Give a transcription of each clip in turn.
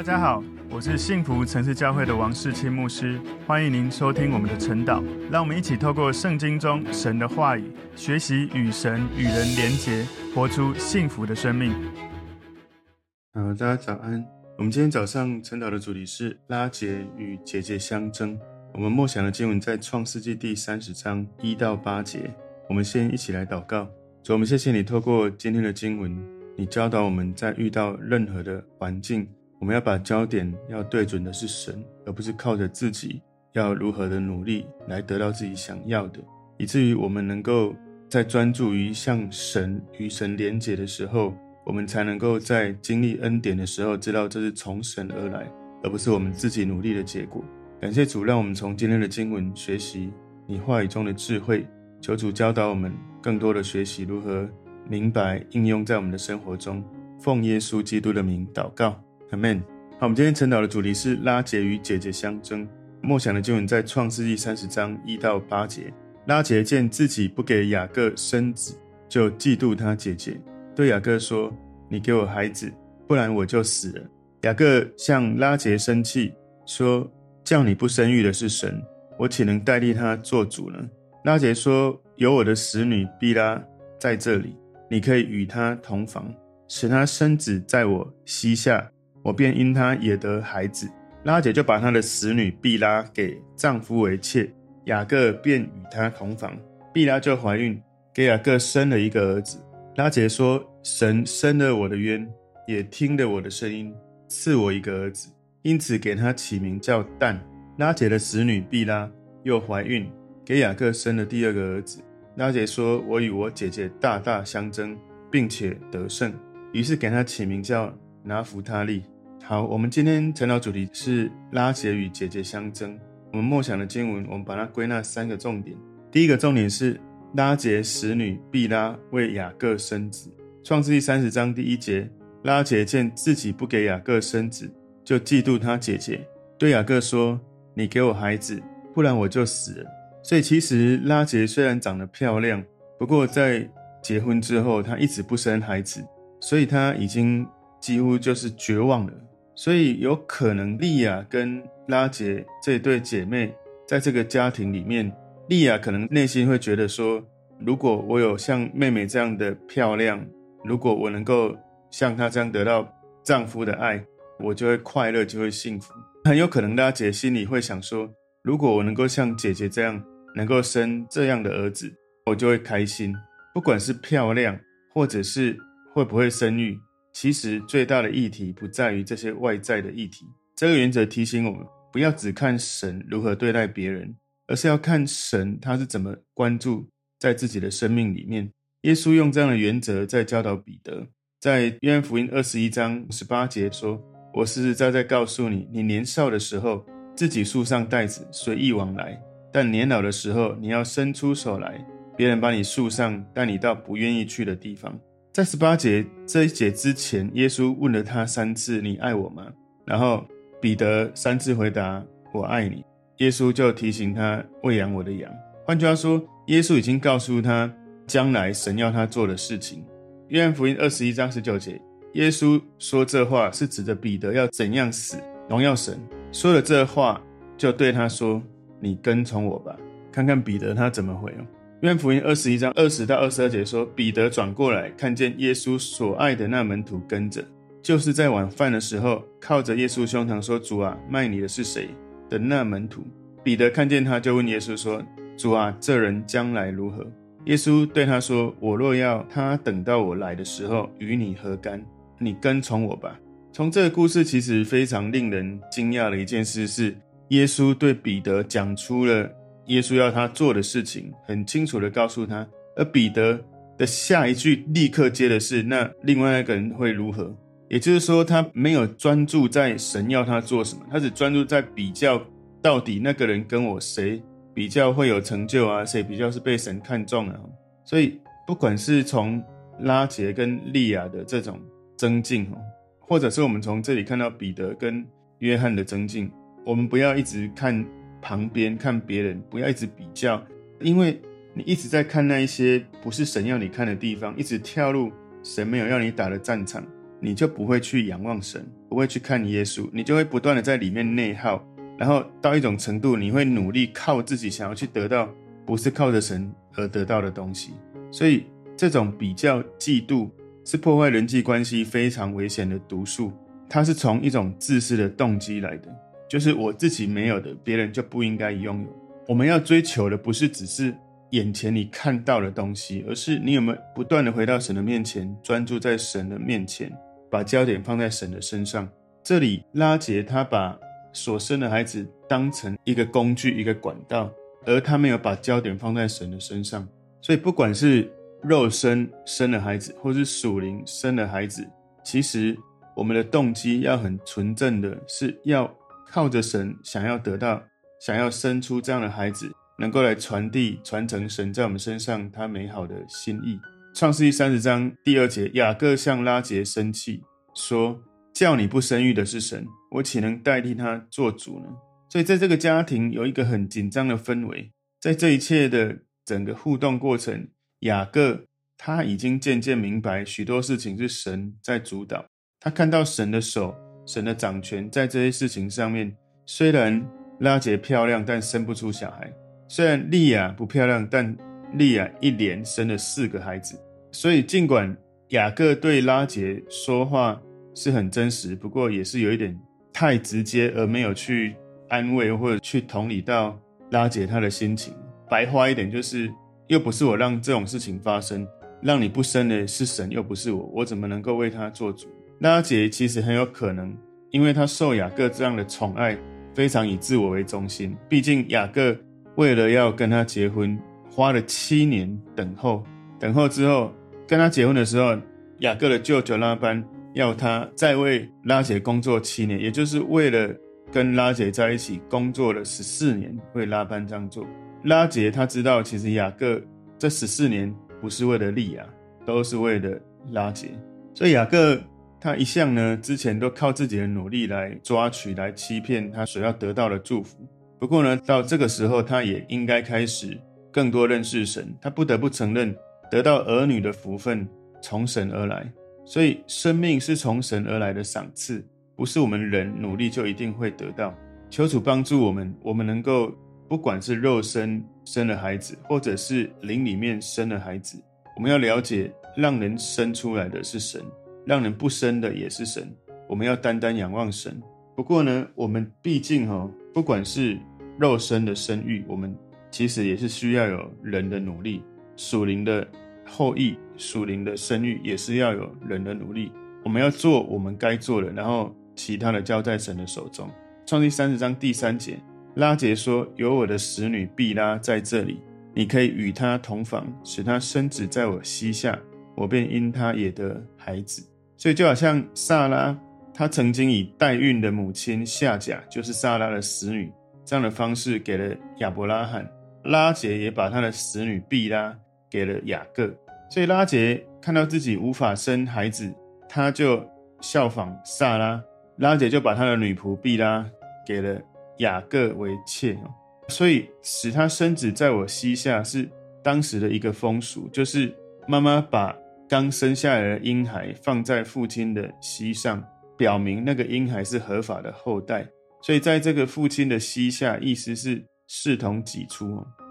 大家好，我是幸福城市教会的王世清牧师，欢迎您收听我们的晨祷。让我们一起透过圣经中神的话语，学习与神与人连结，活出幸福的生命。好，大家早安。我们今天早上晨祷的主题是拉结与姐姐相争。我们默想的经文在创世纪第三十章一到八节。我们先一起来祷告。主，我们谢谢你透过今天的经文，你教导我们在遇到任何的环境。我们要把焦点要对准的是神，而不是靠着自己要如何的努力来得到自己想要的，以至于我们能够在专注于向神与神连结的时候，我们才能够在经历恩典的时候知道这是从神而来，而不是我们自己努力的结果。感谢主，让我们从今天的经文学习你话语中的智慧，求主教导我们更多的学习如何明白应用在我们的生活中。奉耶稣基督的名祷告。阿门。好，我们今天晨祷的主题是拉杰与姐姐相争。梦想的经文在创世纪三十章一到八节。拉杰见自己不给雅各生子，就嫉妒他姐姐，对雅各说：“你给我孩子，不然我就死了。”雅各向拉杰生气，说：“叫你不生育的是神，我岂能代替他做主呢？”拉杰说：“有我的使女毕拉在这里，你可以与她同房，使她生子在我膝下。”我便因他也得孩子，拉姐就把她的使女毕拉给丈夫为妾，雅各便与她同房，毕拉就怀孕，给雅各生了一个儿子。拉姐说：“神生了我的冤，也听了我的声音，赐我一个儿子，因此给他起名叫但。”拉姐的使女毕拉又怀孕，给雅各生了第二个儿子。拉姐说：“我与我姐姐大大相争，并且得胜，于是给他起名叫拿弗他利。好，我们今天晨祷主题是拉结与姐姐相争。我们默想的经文，我们把它归纳三个重点。第一个重点是拉结使女毕拉为雅各生子。创世记三十章第一节，拉结见自己不给雅各生子，就嫉妒他姐姐，对雅各说：“你给我孩子，不然我就死了。”所以其实拉结虽然长得漂亮，不过在结婚之后，她一直不生孩子，所以她已经。几乎就是绝望了，所以有可能利亚跟拉结这对姐妹在这个家庭里面，利亚可能内心会觉得说，如果我有像妹妹这样的漂亮，如果我能够像她这样得到丈夫的爱，我就会快乐，就会幸福。很有可能拉结心里会想说，如果我能够像姐姐这样，能够生这样的儿子，我就会开心。不管是漂亮，或者是会不会生育。其实最大的议题不在于这些外在的议题。这个原则提醒我们，不要只看神如何对待别人，而是要看神他是怎么关注在自己的生命里面。耶稣用这样的原则在教导彼得，在约翰福音二十一章十八节说：“我实实在在告诉你，你年少的时候自己束上带子，随意往来；但年老的时候，你要伸出手来，别人把你束上，带你到不愿意去的地方。”在十八节这一节之前，耶稣问了他三次：“你爱我吗？”然后彼得三次回答：“我爱你。”耶稣就提醒他喂养我的羊。换句话说，耶稣已经告诉他将来神要他做的事情。约翰福音二十一章十九节，耶稣说这话是指着彼得要怎样死，荣耀神。说了这话，就对他说：“你跟从我吧。”看看彼得他怎么回哦。约翰福音二十一章二十到二十二节说，彼得转过来，看见耶稣所爱的那门徒跟着，就是在晚饭的时候，靠着耶稣胸膛说：“主啊，卖你的是谁？”的那门徒。彼得看见他，就问耶稣说：“主啊，这人将来如何？”耶稣对他说：“我若要他等到我来的时候与你何干？你跟从我吧。”从这个故事，其实非常令人惊讶的一件事是，耶稣对彼得讲出了。耶稣要他做的事情，很清楚地告诉他，而彼得的下一句立刻接的是：“那另外一个人会如何？”也就是说，他没有专注在神要他做什么，他只专注在比较到底那个人跟我谁比较会有成就啊，谁比较是被神看中啊。所以，不管是从拉杰跟利亚的这种争竞，或者是我们从这里看到彼得跟约翰的增进，我们不要一直看。旁边看别人，不要一直比较，因为你一直在看那一些不是神要你看的地方，一直跳入神没有要你打的战场，你就不会去仰望神，不会去看耶稣，你就会不断的在里面内耗，然后到一种程度，你会努力靠自己想要去得到，不是靠着神而得到的东西。所以这种比较嫉妒是破坏人际关系非常危险的毒素，它是从一种自私的动机来的，就是我自己没有的，别人就不应该拥有。我们要追求的不是只是。眼前你看到的东西，而是你有没有不断的回到神的面前，专注在神的面前，把焦点放在神的身上。这里拉杰他把所生的孩子当成一个工具、一个管道，而他没有把焦点放在神的身上。所以不管是肉身生的孩子，或是属灵生的孩子，其实我们的动机要很纯正的，是要靠着神，想要得到，想要生出这样的孩子。能够来传递、传承神在我们身上他美好的心意。创世纪三十章第二节，雅各向拉结生气，说：“叫你不生育的是神，我岂能代替他做主呢？”所以，在这个家庭有一个很紧张的氛围。在这一切的整个互动过程，雅各他已经渐渐明白许多事情是神在主导。他看到神的手、神的掌权在这些事情上面。虽然拉杰漂亮，但生不出小孩。虽然利亚不漂亮，但利亚一连生了四个孩子。所以，尽管雅各对拉杰说话是很真实，不过也是有一点太直接，而没有去安慰或者去同理到拉杰他的心情。白话一点就是，又不是我让这种事情发生，让你不生的是神，又不是我，我怎么能够为他做主？拉结其实很有可能，因为他受雅各这样的宠爱，非常以自我为中心。毕竟雅各。为了要跟他结婚，花了七年等候，等候之后跟他结婚的时候，雅各的舅舅拉班要他再为拉结工作七年，也就是为了跟拉结在一起工作了十四年，为拉班这样做。拉结他知道，其实雅各这十四年不是为了利亚，都是为了拉结，所以雅各他一向呢，之前都靠自己的努力来抓取、来欺骗他所要得到的祝福。不过呢，到这个时候，他也应该开始更多认识神。他不得不承认，得到儿女的福分从神而来。所以，生命是从神而来的赏赐，不是我们人努力就一定会得到。求主帮助我们，我们能够不管是肉身生了孩子，或者是灵里面生了孩子，我们要了解，让人生出来的是神，让人不生的也是神。我们要单单仰望神。不过呢，我们毕竟哈、哦，不管是肉身的生育，我们其实也是需要有人的努力；属灵的后裔、属灵的生育，也是要有人的努力。我们要做我们该做的，然后其他的交在神的手中。创世三十章第三节，拉结说：“有我的使女毕拉在这里，你可以与她同房，使她生子在我膝下，我便因她也得孩子。”所以就好像撒拉，她曾经以代孕的母亲夏甲，就是撒拉的使女。这样的方式给了亚伯拉罕，拉杰也把他的使女毕拉给了雅各，所以拉杰看到自己无法生孩子，他就效仿撒拉，拉杰就把他的女仆毕拉给了雅各为妾，所以使他生子在我膝下是当时的一个风俗，就是妈妈把刚生下来的婴孩放在父亲的膝上，表明那个婴孩是合法的后代。所以，在这个父亲的膝下，意思是视同己出。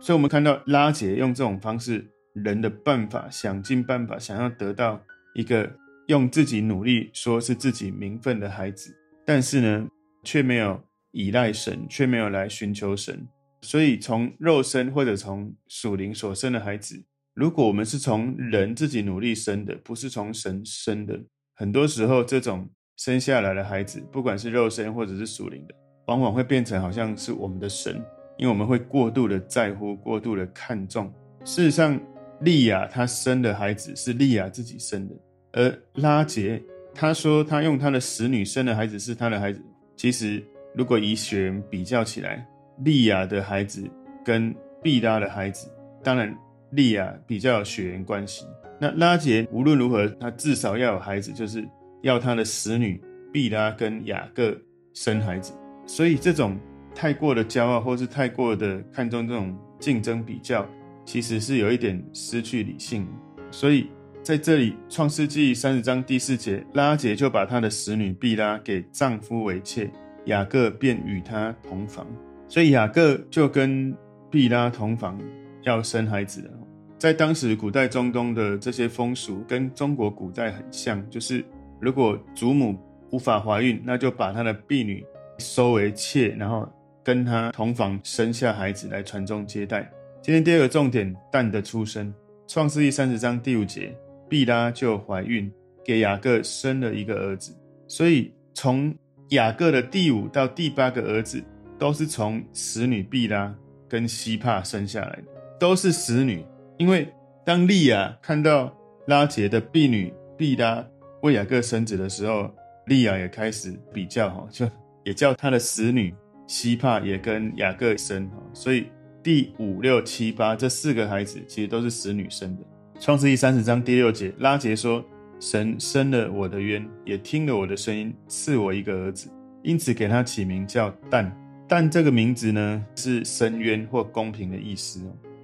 所以，我们看到拉杰用这种方式，人的办法，想尽办法想要得到一个用自己努力说是自己名分的孩子，但是呢，却没有依赖神，却没有来寻求神。所以，从肉身或者从属灵所生的孩子，如果我们是从人自己努力生的，不是从神生的，很多时候这种。生下来的孩子，不管是肉身或者是属灵的，往往会变成好像是我们的神，因为我们会过度的在乎，过度的看重。事实上，利亚她生的孩子是利亚自己生的，而拉杰他说他用他的使女生的孩子是他的孩子。其实，如果以血缘比较起来，利亚的孩子跟毕拉的孩子，当然利亚比较有血缘关系。那拉杰无论如何，他至少要有孩子，就是。要他的使女毕拉跟雅各生孩子，所以这种太过的骄傲，或是太过的看重这种竞争比较，其实是有一点失去理性。所以在这里，《创世纪》三十章第四节，拉杰就把他的使女毕拉给丈夫为妾，雅各便与她同房。所以雅各就跟毕拉同房，要生孩子。在当时古代中东的这些风俗，跟中国古代很像，就是如果祖母无法怀孕，那就把她的婢女收为妾，然后跟她同房生下孩子来传宗接代。今天第二个重点，但的出生，《创世纪》三十章第五节。毕拉就怀孕，给雅各生了一个儿子。所以从雅各的第五到第八个儿子，都是从使女毕拉跟西帕生下来的，都是使女。因为当利亚看到拉杰的婢女毕拉为雅各生子的时候，利亚也开始比较哈，就也叫他的使女西帕也跟雅各生哈。所以第五六七八这四个孩子其实都是使女生的。创世记三十章第六节，拉杰说：“神生了我的冤，也听了我的声音，赐我一个儿子，因此给他起名叫但。但这个名字呢，是伸冤或公平的意思。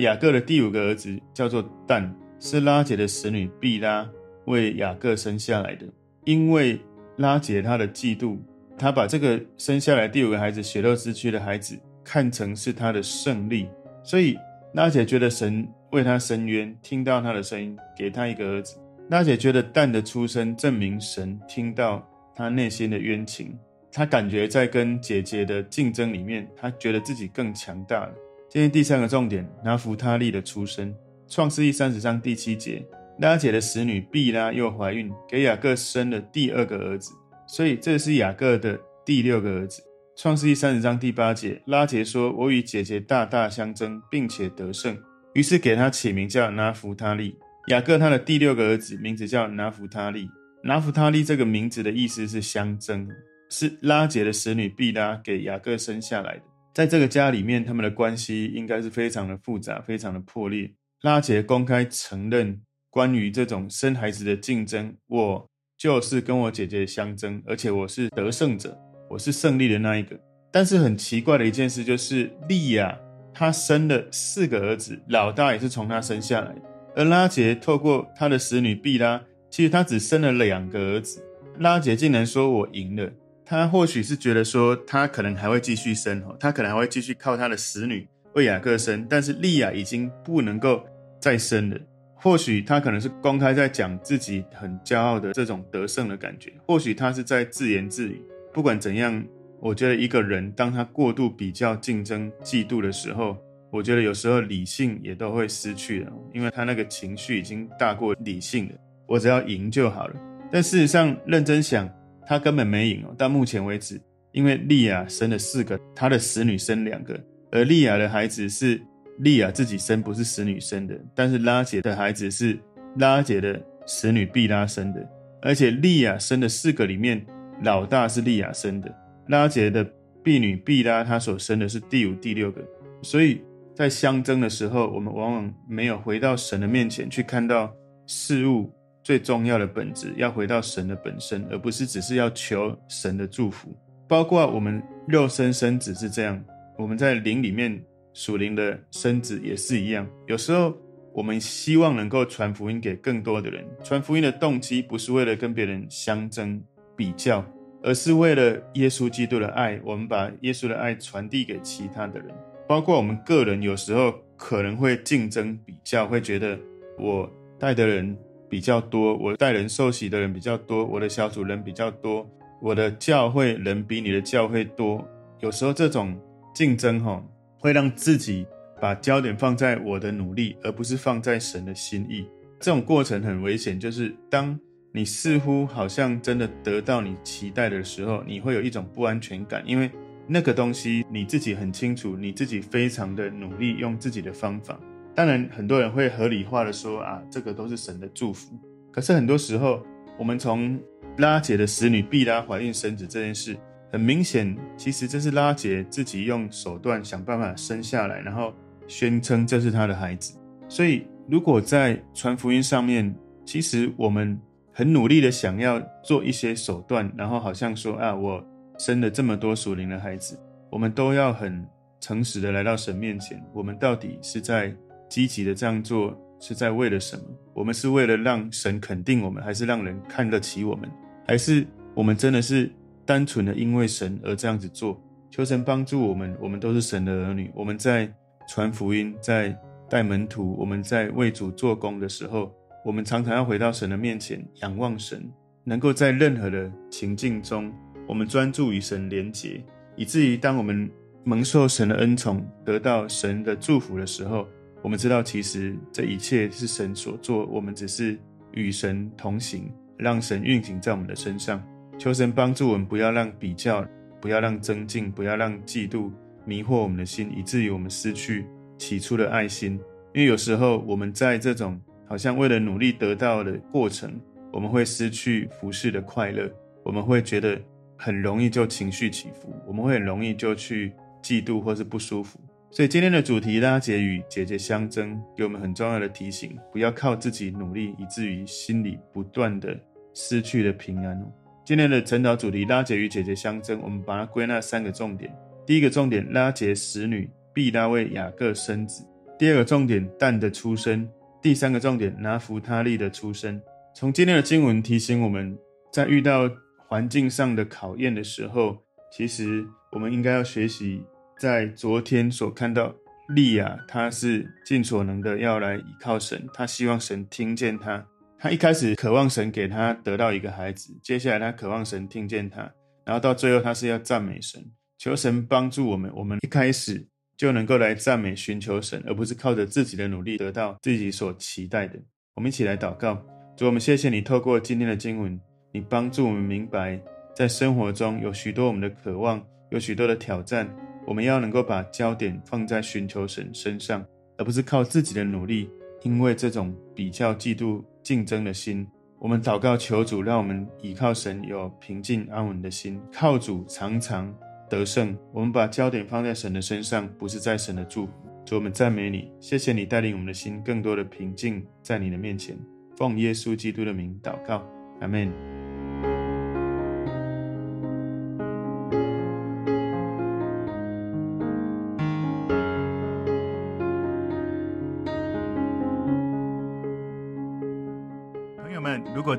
雅各的第五个儿子叫做但，是拉结的使女毕拉为雅各生下来的。因为拉结他的嫉妒，他把这个生下来第五个孩子血肉之躯的孩子看成是他的胜利，所以拉姐觉得神。”为他伸冤，听到他的声音，给他一个儿子。拉姐觉得但的出生证明神听到他内心的冤情，他感觉在跟姐姐的竞争里面，他觉得自己更强大了。今天第三个重点，拿弗他利的出生。创世记三十章第七节，拉结的使女毕拉又怀孕，给雅各生了第二个儿子，所以这是雅各的第六个儿子。创世记三十章第八节，拉杰说：“我与姐姐大大相争，并且得胜。”于是给他起名叫拿弗他利。雅各他的第六个儿子名字叫拿弗他利。拿弗他利这个名字的意思是相争，是拉杰的使女毕拉给雅各生下来的。在这个家里面，他们的关系应该是非常的复杂，非常的破裂。拉杰公开承认关于这种生孩子的竞争，我就是跟我姐姐相争，而且我是得胜者，我是胜利的那一个。但是很奇怪的一件事就是利亚。他生了四个儿子，老大也是从他生下来。而拉杰透过他的使女毕拉，其实他只生了两个儿子。拉杰竟然说我赢了，他或许是觉得说他可能还会继续生，他可能还会继续靠他的使女为雅各生，但是利亚已经不能够再生了。或许他可能是公开在讲自己很骄傲的这种得胜的感觉，或许他是在自言自语。不管怎样。我觉得一个人当他过度比较、竞争、嫉妒的时候，我觉得有时候理性也都会失去了，因为他那个情绪已经大过理性了。我只要赢就好了。但事实上，认真想，他根本没赢哦。到目前为止，因为利亚生了四个，他的使女生两个，而利亚的孩子是利亚自己生，不是使女生的。但是拉结的孩子是拉结的使女毕拉生的，而且利亚生的四个里面，老大是利亚生的。拉结的婢女毕拉，她所生的是第五、第六个，所以在相争的时候，我们往往没有回到神的面前去看到事物最重要的本质，要回到神的本身，而不是只是要求神的祝福。包括我们肉身生子是这样，我们在灵里面属灵的生子也是一样。有时候我们希望能够传福音给更多的人，传福音的动机不是为了跟别人相争比较。而是为了耶稣基督的爱，我们把耶稣的爱传递给其他的人，包括我们个人，有时候可能会竞争比较，会觉得我带的人比较多，我带人受洗的人比较多，我的小组人比较多，我的教会人比你的教会多。有时候这种竞争哈，会让自己把焦点放在我的努力，而不是放在神的心意。这种过程很危险，就是当。你似乎好像真的得到你期待的时候，你会有一种不安全感，因为那个东西你自己很清楚，你自己非常的努力，用自己的方法。当然，很多人会合理化的说啊，这个都是神的祝福。可是很多时候，我们从拉姐的使女毕拉怀孕生子这件事，很明显，其实这是拉姐自己用手段想办法生下来，然后宣称这是她的孩子。所以，如果在传福音上面，其实我们。很努力的想要做一些手段，然后好像说啊，我生了这么多属灵的孩子，我们都要很诚实的来到神面前。我们到底是在积极的这样做是在为了什么？我们是为了让神肯定我们，还是让人看得起我们？还是我们真的是单纯的因为神而这样子做？求神帮助我们，我们都是神的儿女。我们在传福音，在带门徒，我们在为主做工的时候，我们常常要回到神的面前，仰望神，能够在任何的情境中，我们专注与神连结，以至于当我们蒙受神的恩宠，得到神的祝福的时候，我们知道其实这一切是神所做，我们只是与神同行，让神运行在我们的身上。求神帮助我们，不要让比较。不要让增进，不要让嫉妒迷惑我们的心，以至于我们失去起初的爱心。因为有时候我们在这种好像为了努力得到的过程，我们会失去服侍的快乐，我们会觉得很容易就情绪起伏，我们会很容易就去嫉妒或是不舒服。所以今天的主题拉结与姐姐相争，给我们很重要的提醒：不要靠自己努力，以至于心里不断的失去了平安。今天的晨祷主题拉结与姐姐相争，我们把它归纳三个重点。第一个重点，拉结使女毕拉为雅各生子；第二个重点，蛋的出生；第三个重点，拿弗他利的出生。从今天的经文提醒我们，在遇到环境上的考验的时候，其实我们应该要学习，在昨天所看到利亚，她是尽所能的要来依靠神，她希望神听见她。他一开始渴望神给他得到一个孩子，接下来他渴望神听见他，然后到最后他是要赞美神，求神帮助我们。我们一开始就能够来赞美、寻求神，而不是靠着自己的努力得到自己所期待的。我们一起来祷告，主，我们谢谢你透过今天的经文，你帮助我们明白，在生活中有许多我们的渴望，有许多的挑战，我们要能够把焦点放在寻求神身上，而不是靠自己的努力。因为这种比较、嫉妒、竞争的心，我们祷告求主，让我们倚靠神有平静安稳的心，靠主常常得胜。我们把焦点放在神的身上，不是在神的祝福。主，我们赞美你，谢谢你带领我们的心更多的平静在你的面前。奉耶稣基督的名祷告，阿门。